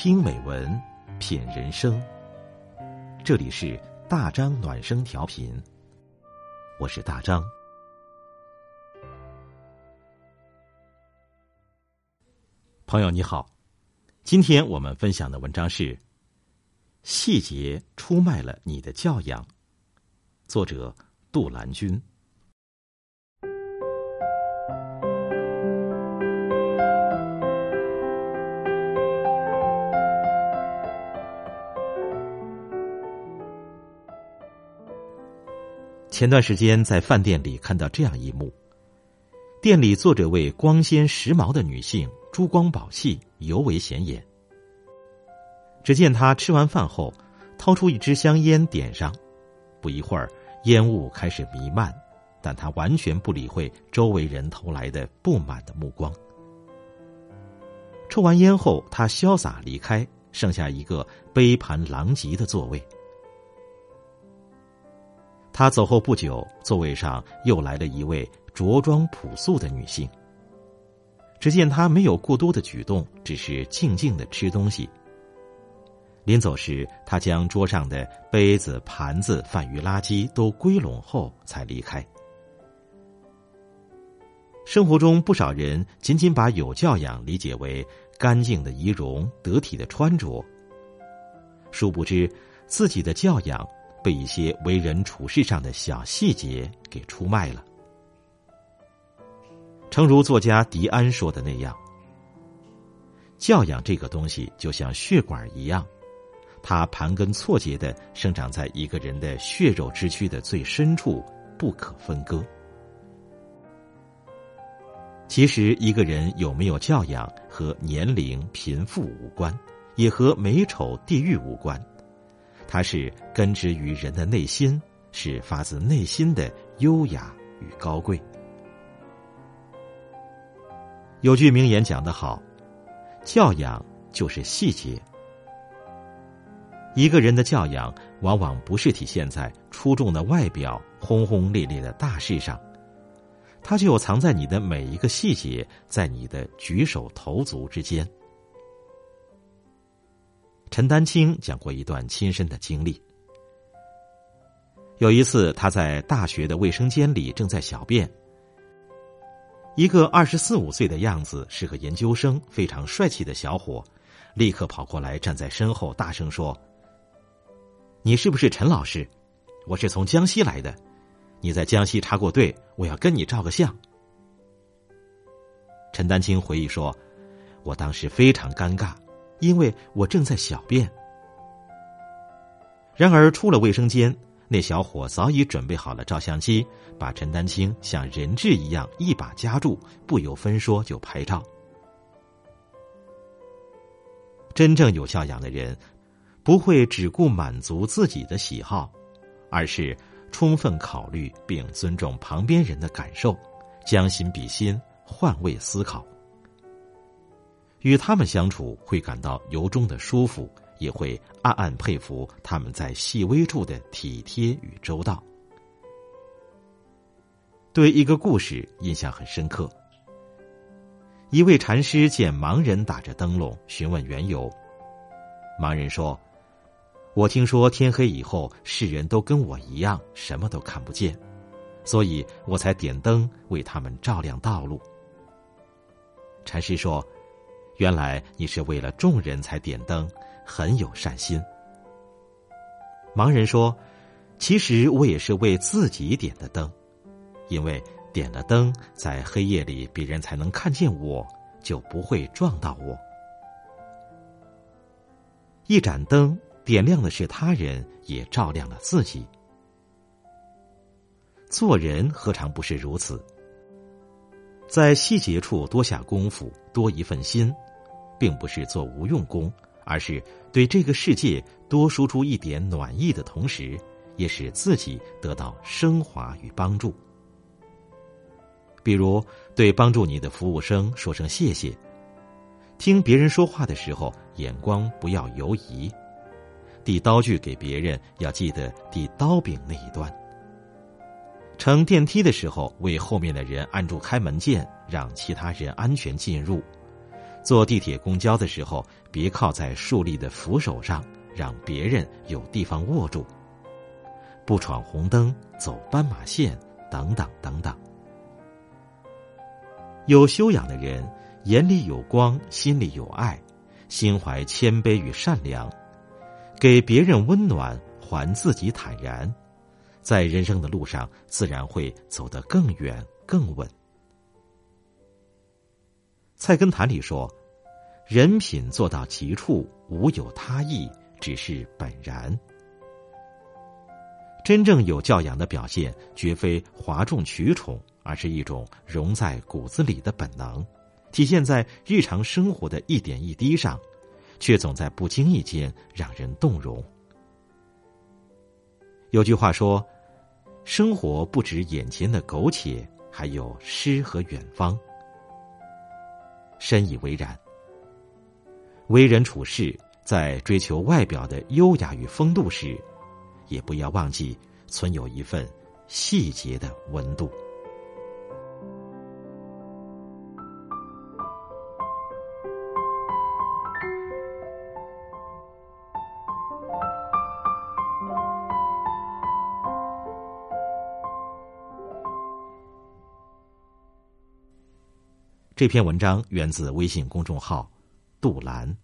听美文，品人生。这里是大张暖声调频，我是大张。朋友你好，今天我们分享的文章是《细节出卖了你的教养》，作者杜兰君。前段时间在饭店里看到这样一幕：店里坐着位光鲜时髦的女性，珠光宝气，尤为显眼。只见她吃完饭后，掏出一支香烟点上，不一会儿，烟雾开始弥漫，但她完全不理会周围人投来的不满的目光。抽完烟后，她潇洒离开，剩下一个杯盘狼藉的座位。他走后不久，座位上又来了一位着装朴素的女性。只见她没有过多的举动，只是静静的吃东西。临走时，他将桌上的杯子、盘子、饭余垃圾都归拢后才离开。生活中，不少人仅仅把有教养理解为干净的仪容、得体的穿着，殊不知自己的教养。被一些为人处事上的小细节给出卖了。诚如作家迪安说的那样，教养这个东西就像血管一样，它盘根错节的生长在一个人的血肉之躯的最深处，不可分割。其实，一个人有没有教养和年龄、贫富无关，也和美丑、地域无关。它是根植于人的内心，是发自内心的优雅与高贵。有句名言讲得好：“教养就是细节。”一个人的教养，往往不是体现在出众的外表、轰轰烈烈的大事上，它就藏在你的每一个细节，在你的举手投足之间。陈丹青讲过一段亲身的经历。有一次，他在大学的卫生间里正在小便，一个二十四五岁的样子、是个研究生、非常帅气的小伙，立刻跑过来站在身后，大声说：“你是不是陈老师？我是从江西来的，你在江西插过队，我要跟你照个相。”陈丹青回忆说：“我当时非常尴尬。”因为我正在小便，然而出了卫生间，那小伙早已准备好了照相机，把陈丹青像人质一样一把夹住，不由分说就拍照。真正有教养的人，不会只顾满足自己的喜好，而是充分考虑并尊重旁边人的感受，将心比心，换位思考。与他们相处会感到由衷的舒服，也会暗暗佩服他们在细微处的体贴与周到。对一个故事印象很深刻。一位禅师见盲人打着灯笼，询问缘由。盲人说：“我听说天黑以后，世人都跟我一样，什么都看不见，所以我才点灯为他们照亮道路。”禅师说。原来你是为了众人才点灯，很有善心。盲人说：“其实我也是为自己点的灯，因为点了灯，在黑夜里别人才能看见我，就不会撞到我。一盏灯点亮的是他人，也照亮了自己。做人何尝不是如此？在细节处多下功夫，多一份心。”并不是做无用功，而是对这个世界多输出一点暖意的同时，也使自己得到升华与帮助。比如，对帮助你的服务生说声谢谢；听别人说话的时候，眼光不要游移；递刀具给别人，要记得递刀柄那一端；乘电梯的时候，为后面的人按住开门键，让其他人安全进入。坐地铁、公交的时候，别靠在竖立的扶手上，让别人有地方握住。不闯红灯，走斑马线，等等等等。有修养的人，眼里有光，心里有爱，心怀谦卑与善良，给别人温暖，还自己坦然，在人生的路上，自然会走得更远、更稳。菜根谭里说：“人品做到极处，无有他意，只是本然。”真正有教养的表现，绝非哗众取宠，而是一种融在骨子里的本能，体现在日常生活的一点一滴上，却总在不经意间让人动容。有句话说：“生活不止眼前的苟且，还有诗和远方。”深以为然。为人处事，在追求外表的优雅与风度时，也不要忘记存有一份细节的温度。这篇文章源自微信公众号“杜兰”。